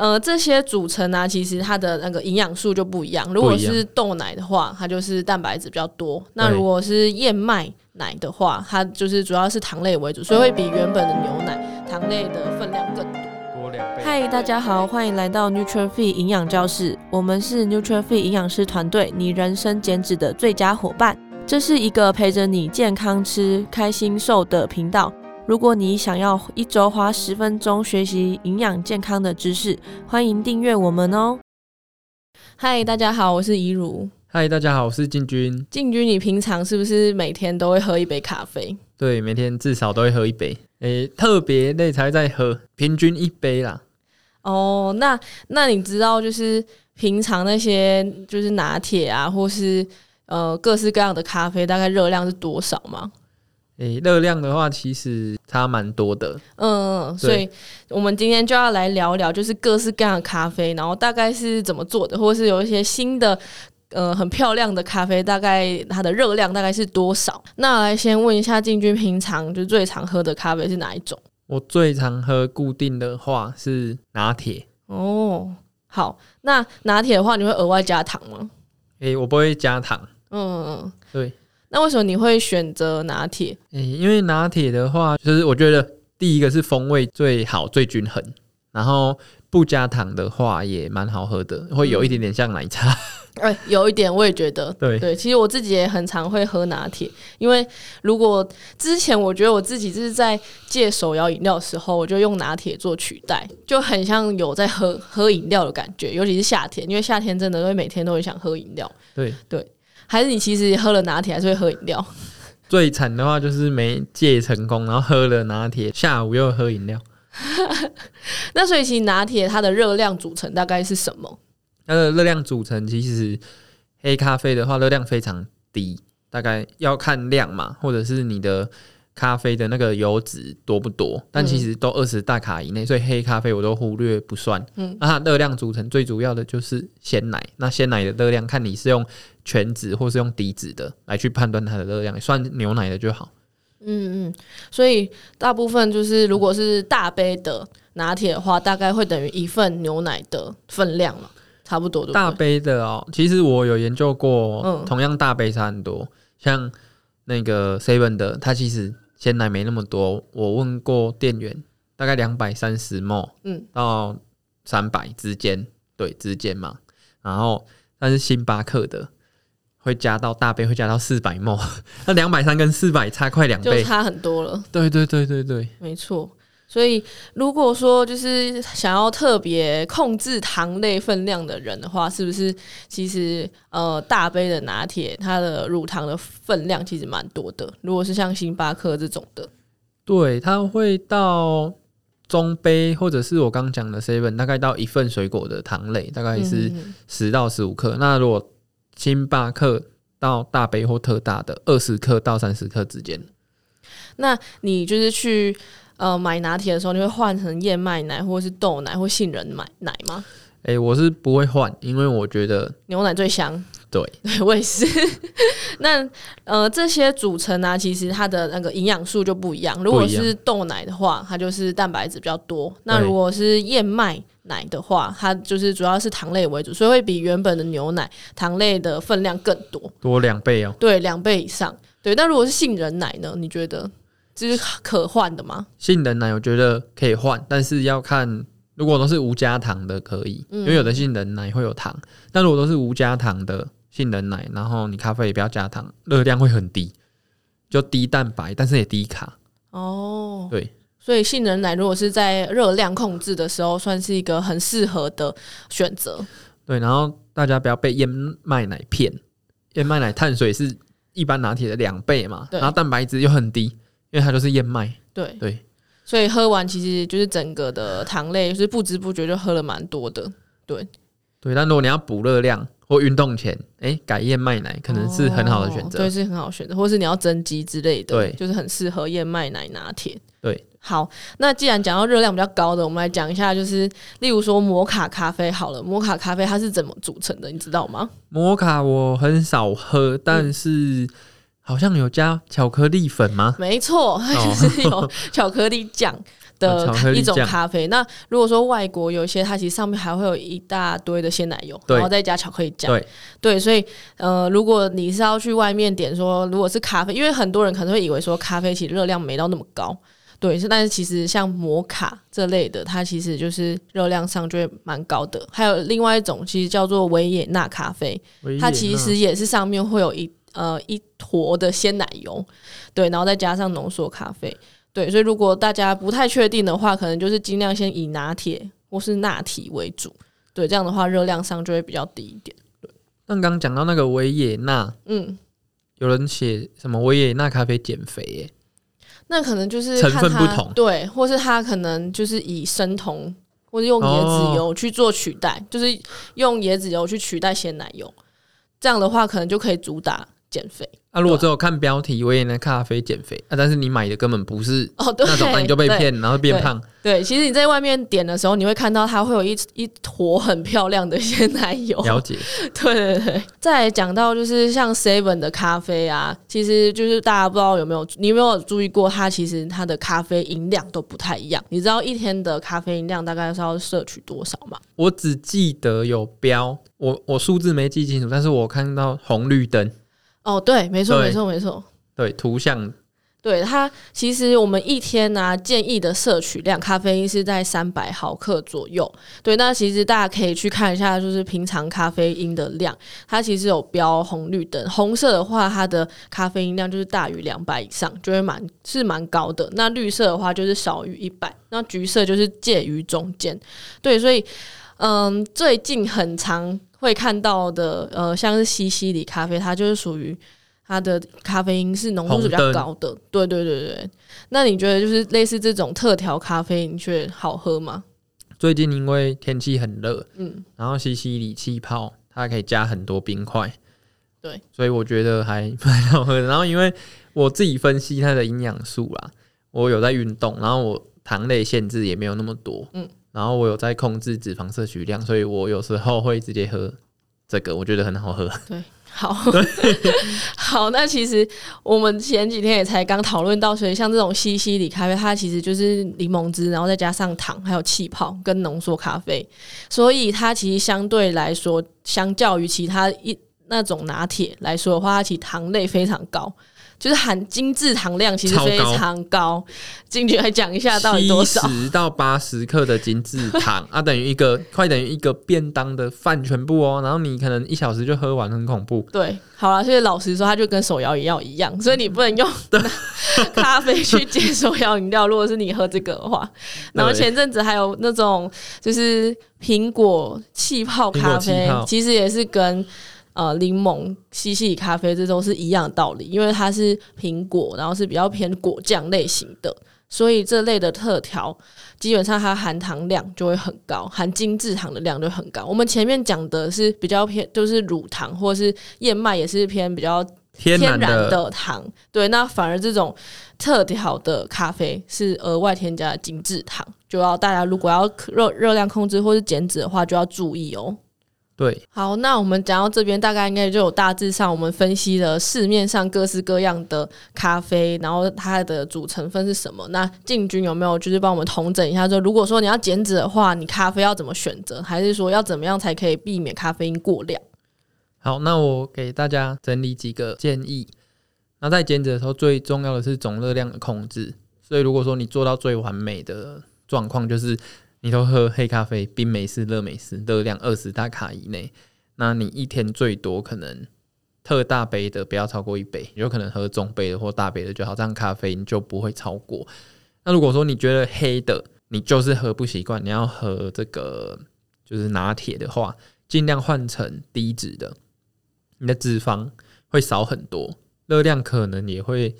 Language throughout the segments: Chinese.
呃，这些组成啊，其实它的那个营养素就不一样。如果是豆奶的话，它就是蛋白质比较多；那如果是燕麦奶的话，它就是主要是糖类为主，所以会比原本的牛奶糖类的分量更多。多两倍。嗨，大家好，欢迎来到 NutriFit 营养教室。我们是 NutriFit 营养师团队，你人生减脂的最佳伙伴。这是一个陪着你健康吃、开心瘦的频道。如果你想要一周花十分钟学习营养健康的知识，欢迎订阅我们哦。嗨，大家好，我是怡如。嗨，大家好，我是进军。进军，你平常是不是每天都会喝一杯咖啡？对，每天至少都会喝一杯。诶，特别累才在喝，平均一杯啦。哦，那那你知道就是平常那些就是拿铁啊，或是呃各式各样的咖啡，大概热量是多少吗？诶，热量的话，其实差蛮多的。嗯，所以我们今天就要来聊聊，就是各式各样的咖啡，然后大概是怎么做的，或是有一些新的，呃，很漂亮的咖啡，大概它的热量大概是多少？那来先问一下进军，平常就最常喝的咖啡是哪一种？我最常喝固定的话是拿铁。哦，好，那拿铁的话，你会额外加糖吗？诶，我不会加糖。嗯嗯，对。那为什么你会选择拿铁？欸，因为拿铁的话，就是我觉得第一个是风味最好、最均衡，然后不加糖的话也蛮好喝的，会有一点点像奶茶。哎、有一点我也觉得。对对，其实我自己也很常会喝拿铁，因为如果之前我觉得我自己就是在戒手摇饮料的时候，我就用拿铁做取代，就很像有在喝喝饮料的感觉，尤其是夏天，因为夏天真的会每天都很想喝饮料。对对。还是你其实喝了拿铁还是会喝饮料？最惨的话就是没戒成功，然后喝了拿铁，下午又喝饮料。那所以其实拿铁它的热量组成大概是什么？它的热量组成其实黑咖啡的话热量非常低，大概要看量嘛，或者是你的。咖啡的那个油脂多不多？但其实都二十大卡以内，所以黑咖啡我都忽略不算。嗯，那它热量组成最主要的就是鲜奶。那鲜奶的热量，看你是用全脂或是用低脂的来去判断它的热量，算牛奶的就好。嗯嗯，所以大部分就是如果是大杯的拿铁的话，大概会等于一份牛奶的分量了，差不多。大杯的哦，其实我有研究过，嗯，同样大杯差很多。像那个 Seven 的，它其实。鲜奶没那么多，我问过店员，大概两百三十 ml，嗯，到三百之间，对，之间嘛。然后，但是星巴克的会加到大杯，会加到四百 ml，那两百三跟四百差快两倍，就差很多了。对对对对对，没错。所以，如果说就是想要特别控制糖类分量的人的话，是不是其实呃大杯的拿铁它的乳糖的分量其实蛮多的？如果是像星巴克这种的，对，它会到中杯或者是我刚讲的 seven，大概到一份水果的糖类大概是十到十五克。那如果星巴克到大杯或特大的二十克到三十克之间，那你就是去。呃，买拿铁的时候，你会换成燕麦奶，或者是豆奶，或杏仁奶奶吗？哎、欸，我是不会换，因为我觉得牛奶最香。对，对 我也是。那呃，这些组成啊，其实它的那个营养素就不一样。如果是豆奶的话，它就是蛋白质比较多；那如果是燕麦奶的话，它就是主要是糖类为主，所以会比原本的牛奶糖类的分量更多，多两倍哦。对，两倍以上。对，那如果是杏仁奶呢？你觉得？这是可换的吗？杏仁奶我觉得可以换，但是要看，如果都是无加糖的可以，嗯、因为有的杏仁奶会有糖。但如果都是无加糖的杏仁奶，然后你咖啡也不要加糖，热量会很低，就低蛋白，但是也低卡。哦，对，所以杏仁奶如果是在热量控制的时候，算是一个很适合的选择。对，然后大家不要被燕麦奶骗，燕麦奶碳水是一般拿铁的两倍嘛，然后蛋白质又很低。因为它就是燕麦，对对，所以喝完其实就是整个的糖类，就是不知不觉就喝了蛮多的，对对。但如果你要补热量或运动前，哎，改燕麦奶可能是很好的选择，哦，对，是很好选择，或是你要增肌之类的，对，就是很适合燕麦奶拿铁。对，好，那既然讲到热量比较高的，我们来讲一下，就是例如说摩卡咖啡好了，摩卡咖啡它是怎么组成的，你知道吗？摩卡我很少喝，但是，嗯好像有加巧克力粉吗？没错，它就是有巧克力酱。的一种咖啡。那如果说外国有一些，它其实上面还会有一大堆的鲜奶油，然后再加巧克力酱。对对，所以呃，如果你是要去外面点说，如果是咖啡，因为很多人可能会以为说咖啡其实热量没到那么高。对，是，但是其实像摩卡这类的，它其实就是热量上就会蛮高的。还有另外一种，其实叫做维也纳咖啡，它其实也是上面会有一呃一坨的鲜奶油，对，然后再加上浓缩咖啡，对，所以如果大家不太确定的话，可能就是尽量先以拿铁或是拿铁为主，对，这样的话热量上就会比较低一点。对，那刚刚讲到那个维也纳，嗯，有人写什么维也纳咖啡减肥耶？那可能就是成分不同，对，或是他可能就是以生酮，或者用椰子油去做取代，哦、就是用椰子油去取代鲜奶油，这样的话可能就可以主打减肥。啊，如果只有看标题，我也能咖啡减肥啊，但是你买的根本不是哦，对，那种，那你就被骗，然后变胖。对，其实你在外面点的时候，你会看到它会有一一坨很漂亮的鲜奶油。了解。对对对。再讲到就是像 Seven 的咖啡啊，其实就是大家不知道有没有，你有没有注意过，它其实它的咖啡饮量都不太一样。你知道一天的咖啡饮量大概是要摄取多少吗？我只记得有标，我我数字没记清楚，但是我看到红绿灯。哦，对，没错，没错，没错。对，图像，对它其实我们一天呢、啊、建议的摄取量咖啡因是在三百毫克左右。对，那其实大家可以去看一下，就是平常咖啡因的量，它其实有标红绿灯。红色的话，它的咖啡因量就是大于两百以上，就会蛮是蛮高的。那绿色的话就是少于一百，那橘色就是介于中间。对，所以嗯，最近很常。会看到的，呃，像是西西里咖啡，它就是属于它的咖啡因是浓度是比较高的。对对对对，那你觉得就是类似这种特调咖啡，你觉得好喝吗？最近因为天气很热，嗯，然后西西里气泡它可以加很多冰块，对，所以我觉得还蛮好喝的。然后因为我自己分析它的营养素啦，我有在运动，然后我糖类限制也没有那么多，嗯。然后我有在控制脂肪摄取量，所以我有时候会直接喝这个，我觉得很好喝。对，好，好。那其实我们前几天也才刚讨论到，所以像这种西西里咖啡，它其实就是柠檬汁，然后再加上糖，还有气泡跟浓缩咖啡，所以它其实相对来说，相较于其他一那种拿铁来说的话，它其实糖类非常高。就是含精制糖量其实非常高，进去来讲一下到底多少？十到八十克的精制糖 啊，等于一个快等于一个便当的饭全部哦。然后你可能一小时就喝完，很恐怖。对，好了，所以老实说，它就跟手摇饮料一样，所以你不能用 咖啡去接手摇饮料。如果是你喝这个的话，然后前阵子还有那种就是苹果气泡咖啡，其实也是跟。呃，柠檬、西西里咖啡，这都是一样的道理，因为它是苹果，然后是比较偏果酱类型的，所以这类的特调基本上它含糖量就会很高，含精制糖的量就很高。我们前面讲的是比较偏，就是乳糖或是燕麦也是偏比较天然的糖，对，那反而这种特调的咖啡是额外添加的精制糖，就要大家如果要热热量控制或是减脂的话，就要注意哦。对，好，那我们讲到这边，大概应该就有大致上我们分析了市面上各式各样的咖啡，然后它的主成分是什么。那进军有没有就是帮我们统整一下？就如果说你要减脂的话，你咖啡要怎么选择？还是说要怎么样才可以避免咖啡因过量？好，那我给大家整理几个建议。那在减脂的时候，最重要的是总热量的控制。所以如果说你做到最完美的状况，就是。你都喝黑咖啡、冰美式、热美式，热量二十大卡以内，那你一天最多可能特大杯的不要超过一杯，有可能喝中杯的或大杯的就好，这样咖啡你就不会超过。那如果说你觉得黑的你就是喝不习惯，你要喝这个就是拿铁的话，尽量换成低脂的，你的脂肪会少很多，热量可能也会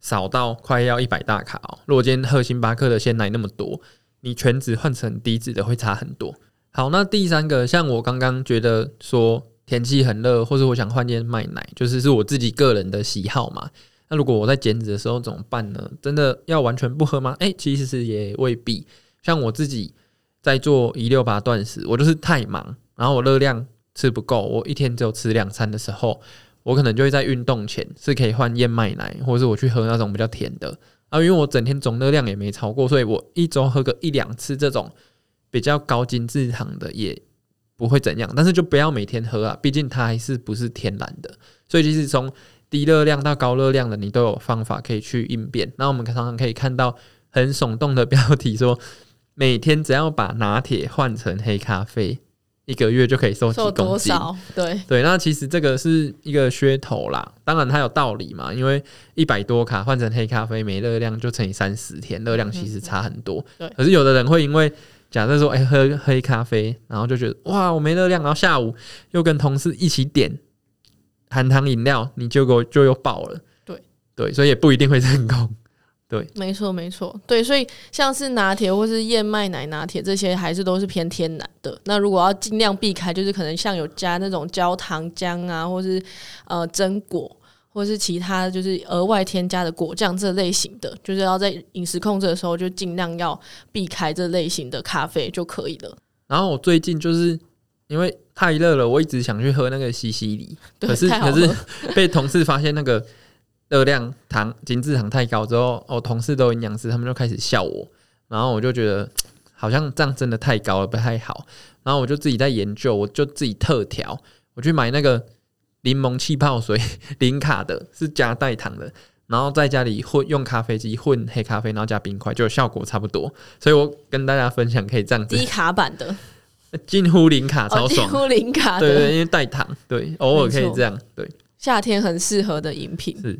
少到快要一百大卡哦。如果今天喝星巴克的鲜奶那么多。你全脂换成低脂的会差很多。好，那第三个，像我刚刚觉得说天气很热，或者我想换燕麦奶，就是是我自己个人的喜好嘛。那如果我在减脂的时候怎么办呢？真的要完全不喝吗？诶，其实是也未必。像我自己在做一六八断食，我就是太忙，然后我热量吃不够，我一天只有吃两餐的时候，我可能就会在运动前是可以换燕麦奶，或者是我去喝那种比较甜的。啊，因为我整天总热量也没超过，所以我一周喝个一两次这种比较高精制糖的也不会怎样，但是就不要每天喝啊，毕竟它还是不是天然的，所以其实从低热量到高热量的，你都有方法可以去应变。那我们常常可以看到很耸动的标题说，每天只要把拿铁换成黑咖啡。一个月就可以瘦几公斤？多少？对对，那其实这个是一个噱头啦。当然它有道理嘛，因为一百多卡换成黑咖啡，没热量就乘以三十天，热量其实差很多。嗯、对。可是有的人会因为假设说，哎、欸，喝黑咖啡，然后就觉得哇，我没热量，然后下午又跟同事一起点含糖饮料，你结果就又爆了。对对，所以也不一定会成功。对，没错没错，对，所以像是拿铁或是燕麦奶拿铁这些，还是都是偏天然的。那如果要尽量避开，就是可能像有加那种焦糖浆啊，或是呃榛果，或是其他就是额外添加的果酱这类型的，就是要在饮食控制的时候就尽量要避开这类型的咖啡就可以了。然后我最近就是因为太热了，我一直想去喝那个西西里，可是可是被同事发现那个。热量糖精制糖太高之后，我、哦、同事都营养师，他们就开始笑我，然后我就觉得 好像这样真的太高了，不太好。然后我就自己在研究，我就自己特调，我去买那个柠檬气泡水，零卡的，是加代糖的，然后在家里混用咖啡机混黑咖啡，然后加冰块，就效果差不多。所以我跟大家分享，可以这样子，低卡版的，近乎零卡，超爽，近乎零卡，对，对对，因为代糖，对，偶尔可以这样，对，夏天很适合的饮品是。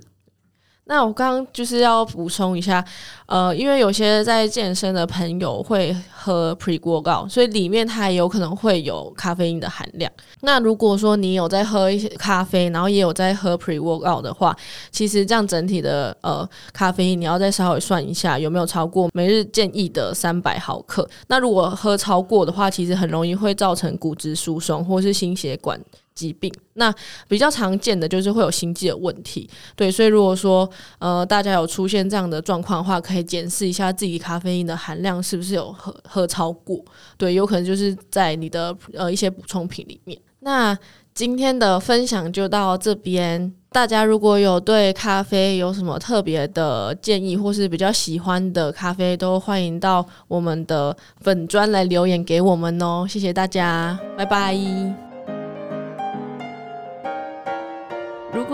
那我刚刚就是要补充一下，呃，因为有些在健身的朋友会喝 pre-workout，所以里面它也有可能会有咖啡因的含量。那如果说你有在喝一些咖啡，然后也有在喝 pre-workout 的话，其实这样整体的呃咖啡因你要再稍微算一下有没有超过每日建议的三百毫克。那如果喝超过的话，其实很容易会造成骨质疏松或是心血管疾病，那比较常见的就是会有心悸的问题，对，所以如果说呃大家有出现这样的状况的话，可以检视一下自己咖啡因的含量是不是有喝喝超过，对，有可能就是在你的呃一些补充品里面。那今天的分享就到这边，大家如果有对咖啡有什么特别的建议，或是比较喜欢的咖啡，都欢迎到我们的粉专来留言给我们哦，谢谢大家，拜拜。